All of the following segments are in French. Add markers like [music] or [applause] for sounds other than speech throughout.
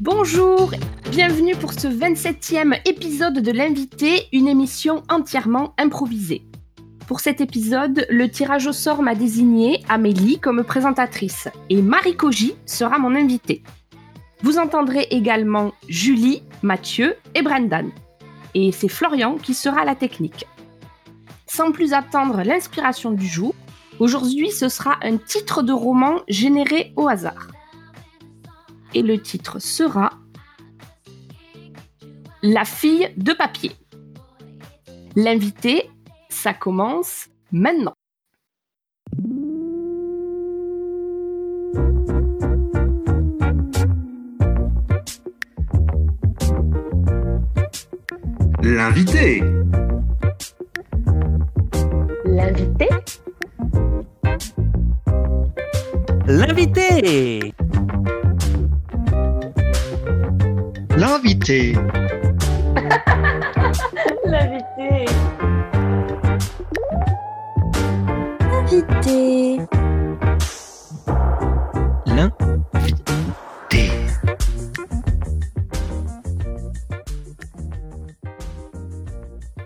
Bonjour, bienvenue pour ce 27e épisode de l'invité, une émission entièrement improvisée. Pour cet épisode, le tirage au sort m'a désigné Amélie comme présentatrice et Marie Koji sera mon invitée. Vous entendrez également Julie, Mathieu et Brendan. Et c'est Florian qui sera la technique. Sans plus attendre l'inspiration du jour, aujourd'hui ce sera un titre de roman généré au hasard et le titre sera La fille de papier. L'invité, ça commence maintenant. L'invité. L'invité L'invité L'invité. [laughs] L'invité Invité. L'invité.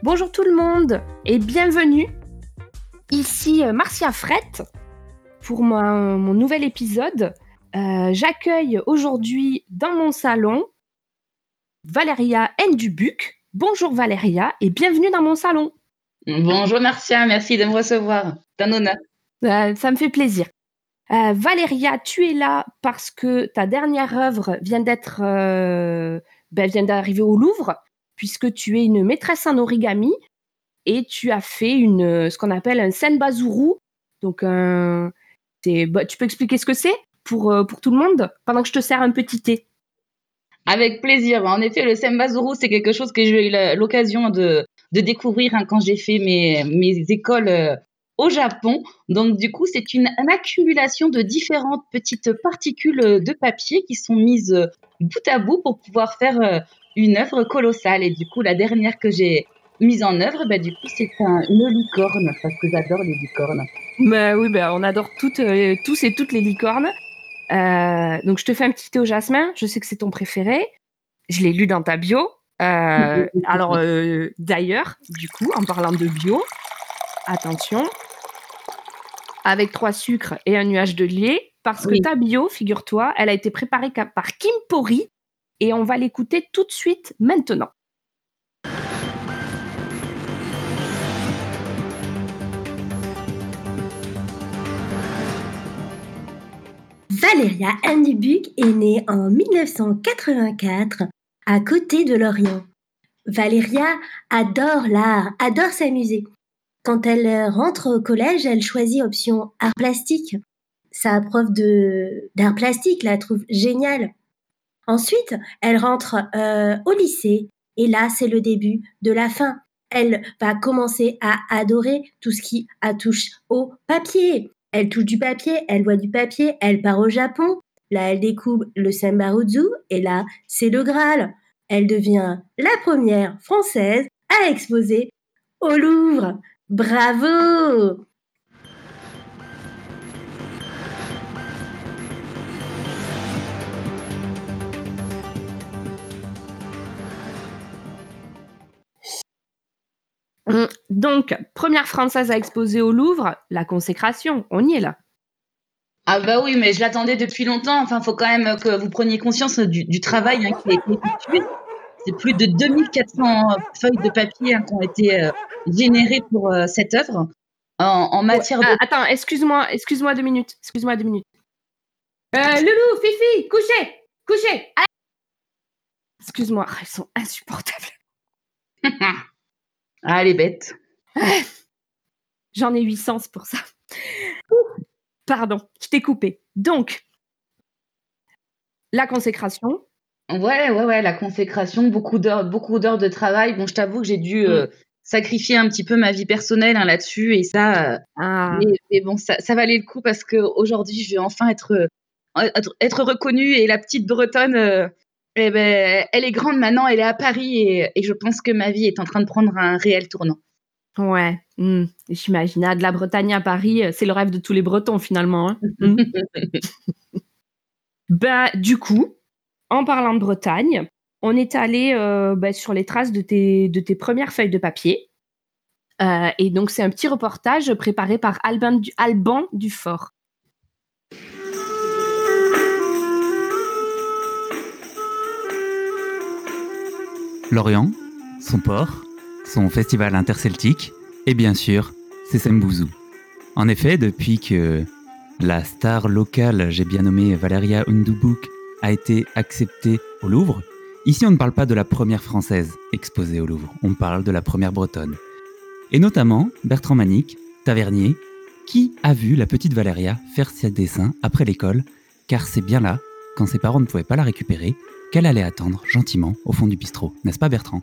Bonjour tout le monde et bienvenue. Ici euh, Marcia Frette pour mon, mon nouvel épisode. Euh, J'accueille aujourd'hui dans mon salon Valéria Ndubuc. Bonjour Valéria et bienvenue dans mon salon. Bonjour Marcia, merci de me recevoir. C'est un honneur. Euh, ça me fait plaisir. Euh, Valéria, tu es là parce que ta dernière œuvre vient d'être, euh, ben, vient d'arriver au Louvre, puisque tu es une maîtresse en origami et tu as fait une, ce qu'on appelle un senbazuru. Donc, un, bah, tu peux expliquer ce que c'est pour, euh, pour tout le monde pendant que je te sers un petit thé? Avec plaisir. En effet, le Sembazuru, c'est quelque chose que j'ai eu l'occasion de, découvrir hein, quand j'ai fait mes, écoles euh, au Japon. Donc, du coup, c'est une, accumulation de différentes petites particules euh, de papier qui sont mises euh, bout à bout pour pouvoir faire une œuvre colossale. Et du coup, la dernière que j'ai mise en œuvre, bah, du coup, c'est un, une licorne parce que j'adore les licornes. Bah oui, bah, on adore toutes, tous et toutes les licornes. Euh, donc je te fais un petit thé au jasmin. Je sais que c'est ton préféré. Je l'ai lu dans ta bio. Euh, alors euh, d'ailleurs, du coup, en parlant de bio, attention, avec trois sucres et un nuage de lait, parce que ta bio, figure-toi, elle a été préparée par Kim Pori et on va l'écouter tout de suite maintenant. Valéria Andubuc est née en 1984 à côté de Lorient. Valéria adore l'art, adore s'amuser. Quand elle rentre au collège, elle choisit option art plastique. Sa prof de d'art plastique la trouve géniale. Ensuite, elle rentre euh, au lycée et là, c'est le début de la fin. Elle va commencer à adorer tout ce qui a touche au papier. Elle touche du papier, elle voit du papier, elle part au Japon. Là, elle découvre le Sembaruzu et là, c'est le Graal. Elle devient la première française à exposer au Louvre. Bravo Donc, première française à exposer au Louvre, la consécration, on y est là. Ah bah oui, mais je l'attendais depuis longtemps. Enfin, faut quand même que vous preniez conscience du, du travail hein, qui a été effectué. C'est plus de 2400 feuilles de papier hein, qui ont été euh, générées pour euh, cette œuvre en, en matière de... Ah, attends, excuse-moi, excuse-moi deux minutes, excuse-moi deux minutes. Euh, Loulou, Fifi, couchez, couchez. Excuse-moi, ils sont insupportables. [laughs] ah, elle est bête. [laughs] J'en ai 800, c'est pour ça. [laughs] Pardon, je t'ai coupé. Donc, la consécration. Ouais, ouais, ouais, la consécration, beaucoup d'heures, beaucoup d'heures de travail. Bon, je t'avoue que j'ai dû euh, sacrifier un petit peu ma vie personnelle hein, là-dessus et ça, euh, Ah, mais, mais bon, ça, ça valait le coup parce que aujourd'hui, je vais enfin être, euh, être, être reconnue et la petite Bretonne, euh, eh ben, elle est grande maintenant, elle est à Paris et, et je pense que ma vie est en train de prendre un réel tournant. Ouais, hmm, j'imagine. Ah, de la Bretagne à Paris, euh, c'est le rêve de tous les Bretons finalement. hein. [laughs] Hmm. ben, du coup, en parlant de Bretagne, on est allé euh, bah, sur les traces de tes, de tes premières feuilles de papier. Euh, et donc, c'est un petit reportage préparé par Alban, du, Alban Dufort. Lorient, son port, son festival interceltique, et bien sûr, c'est Sembouzou. En effet, depuis que la star locale, j'ai bien nommé Valeria Undubuk, a été acceptée au Louvre, ici on ne parle pas de la première française exposée au Louvre, on parle de la première bretonne. Et notamment Bertrand Manic, tavernier, qui a vu la petite Valéria faire ses dessins après l'école, car c'est bien là, quand ses parents ne pouvaient pas la récupérer, qu'elle allait attendre gentiment au fond du bistrot, n'est-ce pas Bertrand?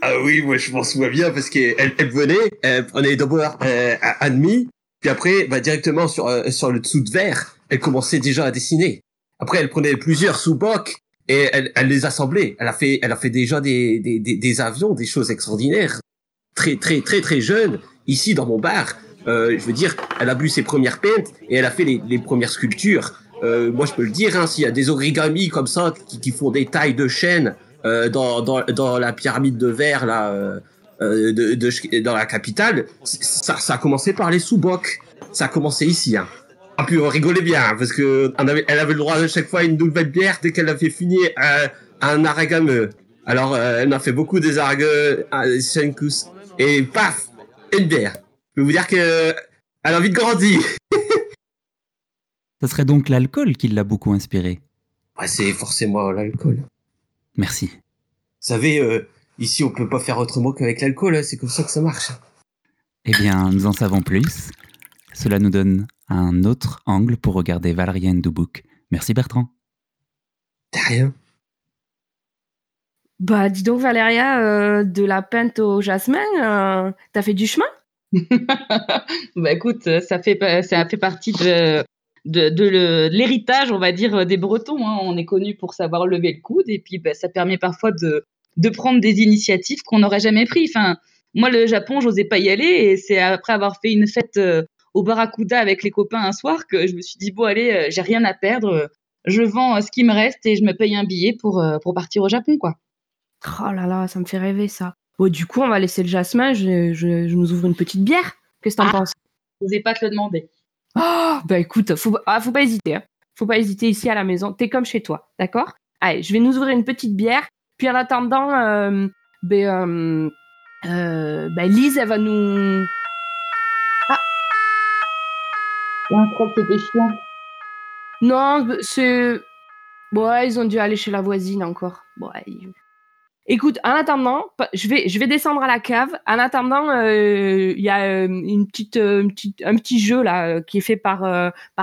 Ah oui, moi je m'en souviens bien parce qu'elle elle venait, elle prenait d'abord euh, à demi, puis après bah, directement sur euh, sur le dessous de verre, elle commençait déjà à dessiner. Après elle prenait plusieurs sous-bocs et elle, elle, les assemblait. Elle a fait elle a fait déjà des, des, des, avions, des choses extraordinaires. Très très très très jeune, ici dans mon bar. Euh, je veux dire, elle a bu ses premières peintes et elle a fait les, les premières sculptures. Euh, moi, je peux le dire, hein, s'il y a des origamis comme ça qui, qui font des tailles de chaînes euh, dans, dans, dans la pyramide de verre là, euh, euh de, de, dans la capitale, ça, ça a commencé par les sous-bocs. Ça a commencé ici. Hein. Ah, puis on rigolait bien hein, parce que on avait, elle avait le droit à chaque fois à une nouvelle bière dès qu'elle avait fini un, un aragameux. Alors, euh, elle a fait beaucoup des aragameux, et paf, une bière. Je peux vous dire que elle a envie de grandir. Ce serait donc l'alcool qui l'a beaucoup inspiré. Ouais, c'est forcément l'alcool. Merci. Vous savez, euh, ici on peut pas faire autrement qu'avec l'alcool, hein, c'est comme ça que ça marche. Eh bien, nous en savons plus. Cela nous donne un autre angle pour regarder Valériane Dubuc. Merci Bertrand. T'as rien. Bah, dis donc, Valéria, euh, de la pinte au jasmin, euh, t'as fait du chemin? [laughs] Bah écoute, ça fait, ça fait partie de, de, de l'héritage, on va dire, des Bretons. Hein. On est connu pour savoir lever le coude et puis bah, ça permet parfois de, de prendre des initiatives qu'on n'aurait jamais pris. Enfin, moi, le Japon, j'osais pas y aller et c'est après avoir fait une fête euh, au Barracuda avec les copains un soir que je me suis dit, bon, allez, euh, j'ai rien à perdre. Je vends euh, ce qui me reste et je me paye un billet pour, pour partir au Japon, quoi. Oh là là, ça me fait rêver ça. Bon, du coup, on va laisser le jasmin. Je, je, je nous ouvre une petite bière. Qu'est-ce que t'en Ah. penses? J'osais pas te le demander. Oh, bah écoute, faut, ah, faut pas hésiter. Hein. Faut pas hésiter ici à la maison. T'es comme chez toi, d'accord? Allez, je vais nous ouvrir une petite bière. Puis en attendant, euh, ben, euh, euh, ben, Lise, elle va nous. que chiant. Non, c'est. Ouais, ils ont dû aller chez la voisine encore. Ouais. Écoute, en attendant, je vais, descendre à la cave. En attendant, euh, il y a euh, euh, un petit jeu qui est fait par,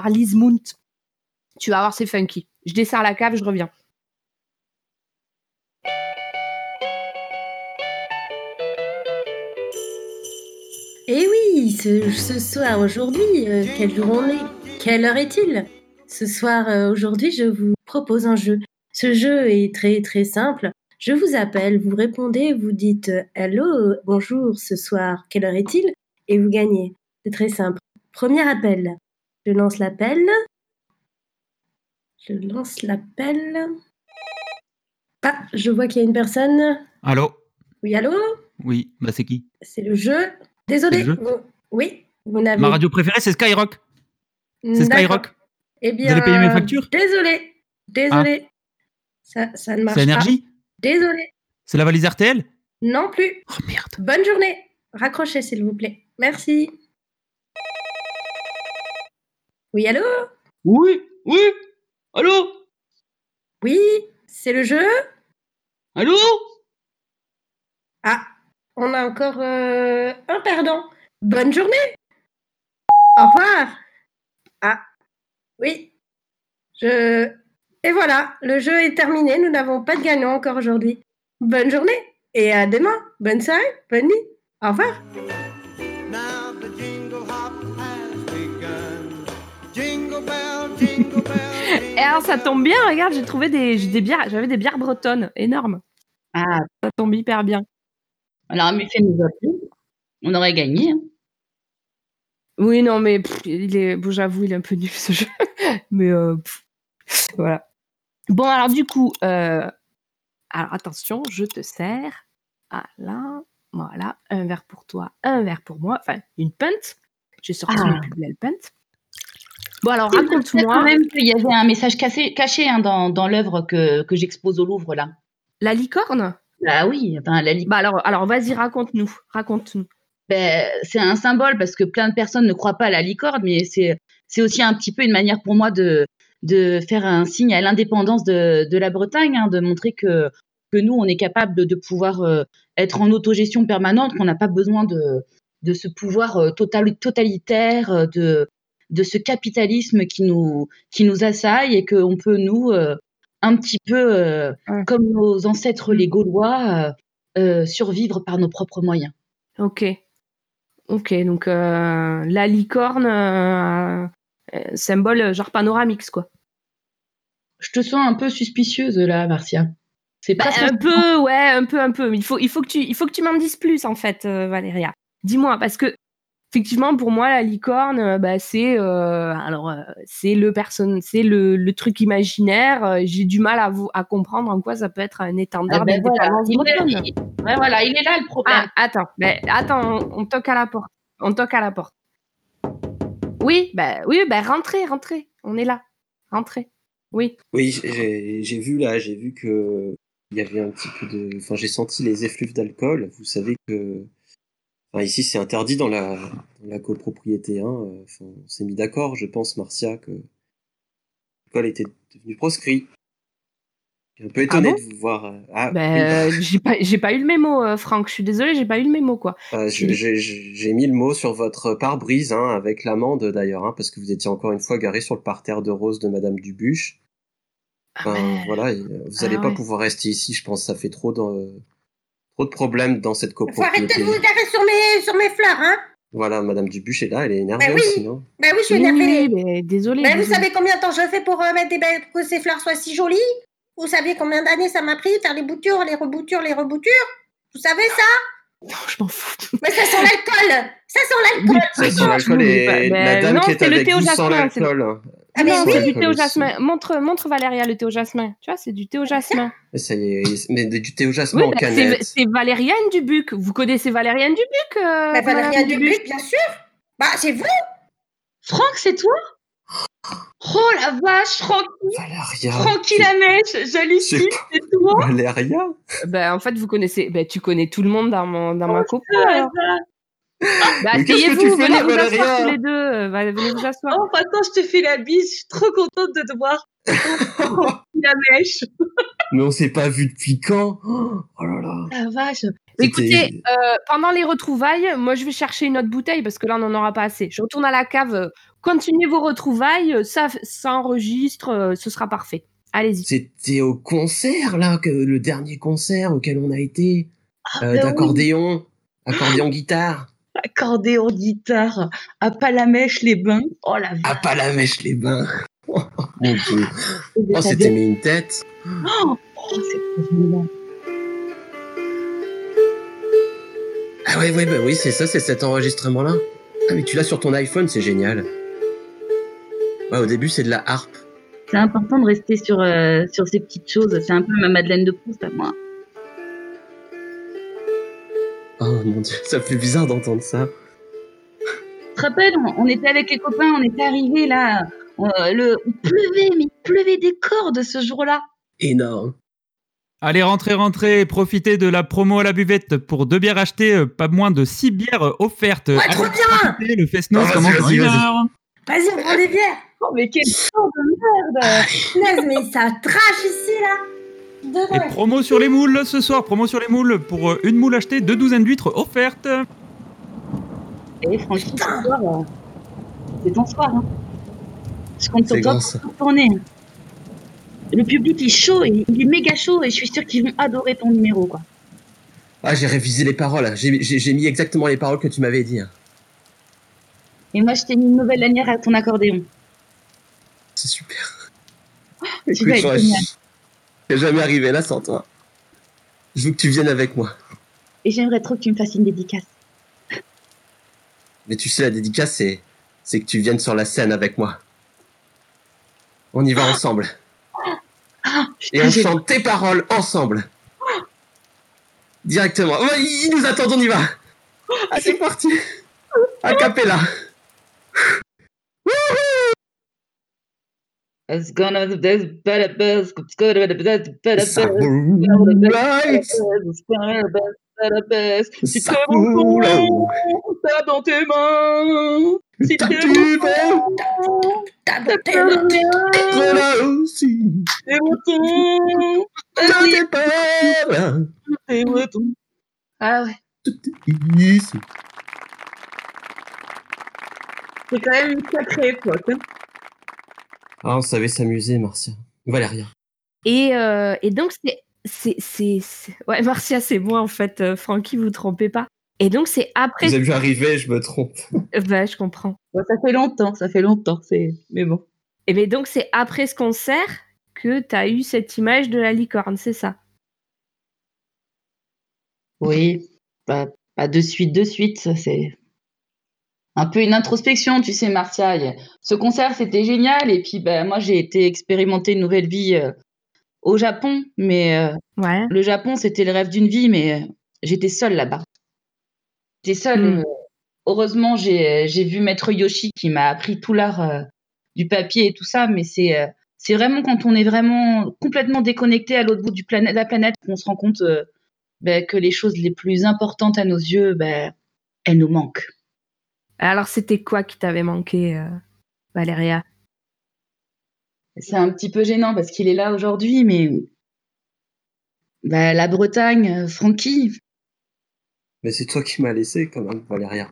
Lise Mount. Tu vas voir, c'est funky. Je descends à la cave, je reviens. Eh oui, ce, soir, aujourd'hui, euh, quel jour on est? Quelle heure est-il? Ce soir, aujourd'hui, je vous propose un jeu. Ce jeu est très très simple. Je vous appelle, vous répondez, vous dites Hello, bonjour, ce soir, quelle heure est-il? Et vous gagnez. C'est très simple. Premier appel. Je lance l'appel. Je lance l'appel. Ah, je vois qu'il y a une personne. Allô? Oui, allô? Oui, bah c'est qui? C'est le jeu. Désolé. C'est le jeu vous- Oui, vous n'avez Ma radio préférée, c'est Skyrock. C'est. Skyrock. Eh bien, allez payer mes factures? Ah. Désolé, désolé. Ça, ça ne marche C'est pas. Énergie Désolé. C'est la valise RTL Non plus. Oh merde. Bonne journée. Raccrochez, s'il vous plaît. Merci. Oui, allô? Oui, oui. Allô? Oui, c'est le jeu? Allô? Ah, on a encore euh, un perdant. Bonne journée. Au revoir. Ah, oui. Je... Et voilà, le jeu est terminé. Nous n'avons pas de gagnant encore aujourd'hui. Bonne journée et à demain. Bonne soirée, bonne nuit. Au revoir. Now the jingle hop has begun. Jingle bell, jingle bell. [laughs] Et alors, ça tombe bien, regarde, j'ai trouvé des, j'ai des bières, j'avais des bières bretonnes énormes. Ah, Ça tombe hyper bien. alors nous a plu. On aurait gagné. hein. Oui, non, mais pff, il est, bon, j'avoue, il est un peu nul ce jeu. [laughs] mais euh, pff, voilà. Bon, alors du coup, euh, alors attention, je te sers. Voilà, voilà, un verre pour toi, un verre pour moi. Enfin, une pinte. J'ai sorti Ah. mes plus belles pintes. Bon, alors quand raconte-moi même qu'il y avait un message cassé, caché hein, dans, dans l'œuvre que, que j'expose au Louvre là. la licorne? Bah oui, enfin, la li- Bah alors, alors vas-y, raconte-nous, raconte-nous. ben, c'est un symbole parce que plein de personnes ne croient pas à la licorne, mais c'est c'est aussi un petit peu une manière pour moi de de faire un signe à l'indépendance de, de la Bretagne, hein, de montrer que que nous on est capable de, pouvoir euh, être en autogestion permanente, qu'on n'a pas besoin de de ce pouvoir euh, total, totalitaire, euh, de de ce capitalisme qui nous qui nous assaille et qu'on peut nous euh, un petit peu euh, Ouais. comme nos ancêtres les Gaulois survivre par nos propres moyens. Ok. Ok, donc la licorne, symbole euh, genre panoramix, quoi. Je te sens un peu suspicieuse là, Marcia. C'est Bah, pas un peu, ouais, un peu, un peu. Mais il faut, il faut que tu, il faut que tu m'en dises plus, en fait, euh, Valéria. Dis-moi, parce que effectivement, pour moi, la licorne, euh, bah, c'est, euh, alors, euh, c'est le personne, c'est le, le truc imaginaire. euh, J'ai du mal à vous, à comprendre en quoi ça peut être un étendard Ah ben voilà, il est, il- ouais, voilà, il est là le problème. Ah, attends, ben, attends, on, on toque à la porte. On toque à la porte. Oui, ben, oui, ben, rentrez, rentrez. On est là. Rentrez. Oui. Oui, j'ai vu là, j'ai vu que il y avait un petit peu de. Enfin, j'ai senti les effluves d'alcool. Vous savez que. Ici, c'est interdit dans la, copropriété. Hein. Enfin, on s'est mis d'accord, je pense, Marcia, que l'alcool était devenu proscrit. Je suis un peu étonné bon de vous voir. euh, Ah, Ben, euh, j'ai pas, j'ai pas eu le mémo, euh, Franck. Je suis désolée, j'ai pas eu le mémo, quoi. Euh, j'ai- j'ai j'ai mis le mot sur votre pare-brise, hein, avec l'amende d'ailleurs, hein, parce que vous étiez encore une fois garé sur le parterre de rose de Madame Dubuche. Ah, ben, voilà, vous allez Ah pas ouais. pouvoir rester ici, je pense, ça fait trop de, trop de problèmes dans cette Faut arrêter copropriété. de vous garer sur mes, sur mes fleurs, hein Voilà, Madame Dubuche est là, elle est énervée Bah oui. aussi, non? Ben oui, je suis oui, énervée. oui, désolée. Ben, vous savez combien de temps je fais pour euh, mettre des belles, pour que ces fleurs soient si jolies? Vous savez combien d'années ça m'a pris faire les boutures, les reboutures, les reboutures? Vous savez ça? Non, je m'en fous. Mais ça sent l'alcool Ça sent l'alcool Ça sent non, l'alcool et la Ben, dame non, qui est le thé au jasmin. Ah, mais non, oui. c'est du thé au jasmin. Montre, montre Valéria le thé au jasmin. Tu vois, c'est du thé au jasmin. Mais ça y est, mais du thé au jasmin Oui, en ben, c'est canette. c'est Valériane Dubuc. Vous connaissez Valériane Dubuc euh, Valérien Madame Dubuc, bien sûr Bah, c'est vous Franck, c'est toi? Oh la vache, Franck, Valéria. Francky la mèche, jolie c'est toi Valéria Ben, en fait, vous connaissez, ben, tu connais tout le monde dans, mon, dans ma copo. Ah, alors. Bah, Mais qu'est-ce que asseyez-vous, tu fais venez vous asseoir tous les deux. euh, venez vous asseoir. Oh, attends, je te fais la bise, je suis trop contente de te voir. [laughs] La mèche. Mais on s'est pas vu depuis quand? Oh là là. La vache. Écoutez, euh, pendant les retrouvailles, moi, je vais chercher une autre bouteille parce que là, on n'en aura pas assez. Je retourne à la cave. Continuez vos retrouvailles. euh, Ça, ça enregistre. euh, Ce sera parfait. Allez-y. C'était au concert, là, que, le dernier concert auquel on a été, Ah, euh, ben d'accordéon, accordéon guitare, Accordéon, guitare, à Palamèche les bains. Oh la à vache. pas la mèche les bains. [laughs] Oh, mon dieu. Oh, T'as c'était bien- mis une tête. Oh, oh, c'est. Ah ouais, ouais, bah oui, c'est ça, c'est cet enregistrement-là. Ah, mais tu l'as sur ton iPhone, c'est génial. Ouais, au début, c'est de la harpe. C'est important de rester sur, euh, sur ces petites choses. C'est un peu ma Madeleine de Proust à moi. Oh mon dieu, ça fait bizarre d'entendre ça. Tu te rappelles, on, était avec les copains, on était arrivés là. euh, le, il pleuvait, mais il pleuvait des cordes ce jour-là. Énorme. Allez, rentrez, rentrez, profitez de la promo à la buvette pour deux bières achetées, euh, pas moins de six bières offertes. Ouais, trop bien Le fest-noz Oh, vas-y, commence une heure. Vas-y, on prend des bières Oh, mais quel temps de merde Punaise, mais ça trash ici, là Et Devant promo sur les moules ce soir, promo sur les moules pour euh, une moule achetée, deux douzaines d'huîtres offertes. Et franchement, ce soir, euh, c'est ton soir. Hein. Je compte sur toi pour tourner. Le public est chaud, et il est méga chaud et je suis sûre qu'ils vont adorer ton numéro. quoi. Ah, j'ai révisé les paroles. J'ai mis exactement les paroles que tu m'avais dit. hein. Et moi, je t'ai mis une nouvelle lanière à ton accordéon. C'est super. Écoute, génial. j'aurais jamais arrivé là sans toi. Je veux que tu viennes avec moi. Et j'aimerais trop que tu me fasses une dédicace. Mais tu sais, la dédicace, c'est, c'est que tu viennes sur la scène avec moi. On y va ensemble. Ah Et on chante tes paroles ensemble. Directement. Ouais, il nous attend, on y va. Ah, c'est parti. A cappella. It's gonna be the better best. It's gonna be the better best. Ça roule right. It's gonna be the better best. Si t'es roule. bon, t'as dans tes mains. Si t'es vent. bon, T'as pas beauté. rien. Voilà aussi. T'es breton. T'as des paroles. t'es breton. Ah ouais. Ici. C'est quand même une sacrée époque. hein. Ah, on savait s'amuser, Marcia. Valéria. Et, euh, et donc, c'est. c'est- c'est- c'est- Ouais, [laughs] Marcia, c'est moi, en fait. euh, Francky, vous trompez pas. Et donc, c'est après. Vous avez vu arriver, je me trompe. [laughs] Bah, je comprends. Ça fait longtemps, ça fait longtemps. C'est... Mais bon. Et mais donc, c'est après ce concert que tu as eu cette image de la licorne, c'est ça? Oui, pas, pas de suite, de suite. ça, C'est un peu une introspection, tu sais, a- Ce concert, c'était génial. Et puis, ben, moi, j'ai été expérimenter une nouvelle vie euh, au Japon. Mais euh, Ouais. le Japon, c'était le rêve d'une vie. Mais euh, j'étais seule là-bas. J'étais seule. Mm. euh, heureusement, j'ai vu Maître Yoshi qui m'a appris tout l'art du papier et tout ça. Mais c'est c'est vraiment quand on est vraiment complètement déconnecté à l'autre bout du planète, de la planète qu'on se rend compte ben, que les choses les plus importantes à nos yeux, ben, elles nous manquent. Alors, c'était quoi qui t'avait manqué, euh, Valéria? C'est un petit peu gênant parce qu'il est là aujourd'hui, mais ben, la Bretagne, euh, Francky, Mais c'est toi qui m'as laissé, quand même, Valéria.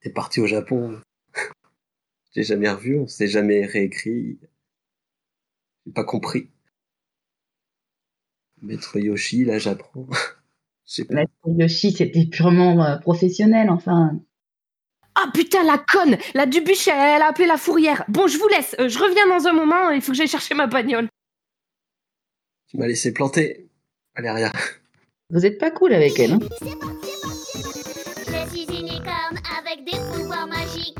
T'es parti au Japon. [laughs] J'ai jamais revu, on s'est jamais réécrit. J'ai pas compris. Maître Yoshi, là, j'apprends. [laughs] Maître Yoshi, c'était purement euh, professionnel, enfin. Ah putain, la conne La Dubuche, elle, elle a appelé la fourrière. Bon, je vous laisse. euh, je reviens dans un moment. Il faut que j'aille chercher ma bagnole. Tu m'as laissé planter, Valéria. Vous êtes pas cool avec elle. Hein Je suis une licorne avec des pouvoirs magiques.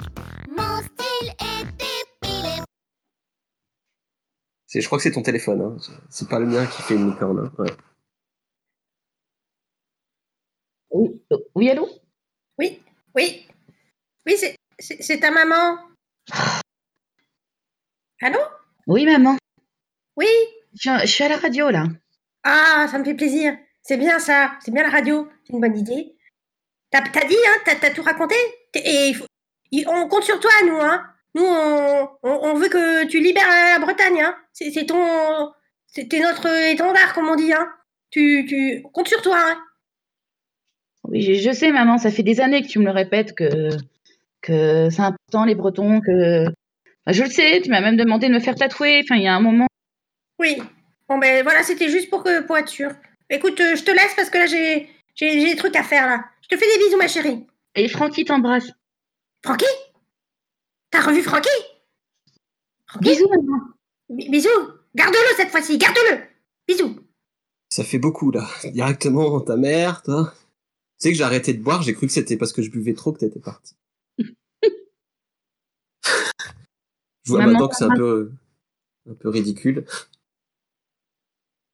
Mon style est épilé. C'est, je crois que c'est ton téléphone, hein. C'est pas le mien qui fait une licorne, hein. Ouais. Oui, allô? Oui, oui. Oui, c'est- ta maman. Allô? Oui, maman. Oui Je suis, je suis à la radio, là. Ah, ça me fait plaisir. C'est bien ça. C'est bien la radio. C'est une bonne idée. T'as dit, hein T'as tout raconté? T'es- Et il faut- il- on compte sur toi, nous, hein Nous, on, on, on veut que tu libères la Bretagne, hein C'est c'est ton... C'était notre étendard, comme on dit, hein tu, tu... On compte sur toi, hein Oui, je, je sais, maman, ça fait des années que tu me le répètes que, que c'est important, les Bretons, que. Je le sais, tu m'as même demandé de me faire tatouer. Enfin, il y a un moment. Oui. Bon, ben voilà, c'était juste pour, que, pour être sûr. Écoute, euh, je te laisse parce que là, j'ai j'ai j'ai des trucs à faire, là. Je te fais des bisous, ma chérie. Et Francky t'embrasse. Francky? T'as revu Francky? Francky? Bisous, maman. Bi- Bisous Garde-le cette fois-ci, garde-le Bisous Ça fait beaucoup, là. Directement, ta mère, toi. Tu sais que j'ai arrêté de boire, j'ai cru que c'était parce que je buvais trop que t'étais parti. [laughs] je vois maintenant que c'est un peu, un peu ridicule.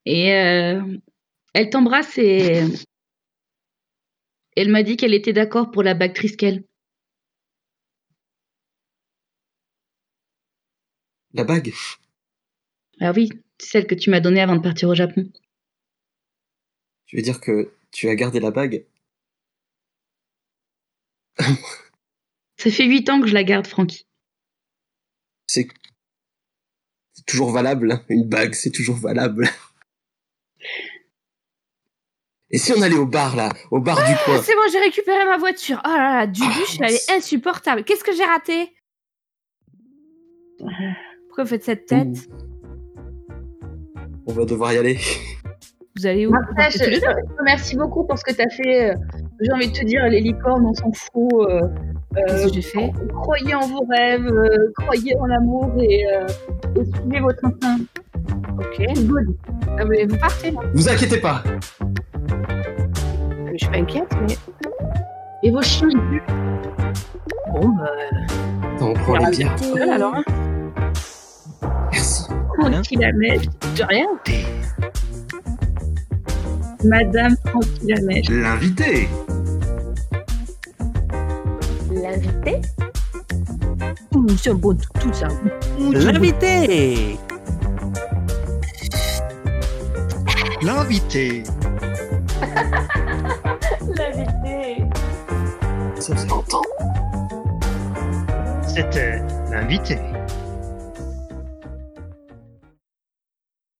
Et euh, elle t'embrasse et. Elle m'a dit qu'elle était d'accord pour la bague Triskel. La bague? Ah oui, celle que tu m'as donnée avant de partir au Japon. Tu veux dire que tu as gardé la bague? Ça fait huit ans que je la garde, Francky. C'est c'est toujours valable, hein. une bague, c'est toujours valable. Et si on allait au bar, là, au bar du Ah, coin? c'est bon, j'ai récupéré ma voiture. Oh là là, Dubuche, Ah, elle est insupportable. Qu'est-ce que j'ai raté? Pourquoi vous faites cette tête? On va devoir y aller. Vous allez où? Martha, je, je te remercie beaucoup pour ce que tu as fait. Euh, J'ai envie de te dire, les licornes, on s'en fout. Euh, Qu'est-ce euh, que j'ai fait croyez en vos rêves, euh, croyez en l'amour et, euh, et suivez votre instinct. Ok. Good. Ah, mais vous partez là Vous inquiétez pas. Je suis pas inquiète, mais. Et vos chiens, ils puent. Bon, bah. Attends, on prend les bières. Voilà, alors. hein. Merci. Tranquille la mèche. De rien. Madame Tranquille la mèche. L'invité. L'invité Ouh, c'est un bon tout, ça. L'invité L'invité. [laughs] L'invité Ça faisait longtemps. C'était l'invité.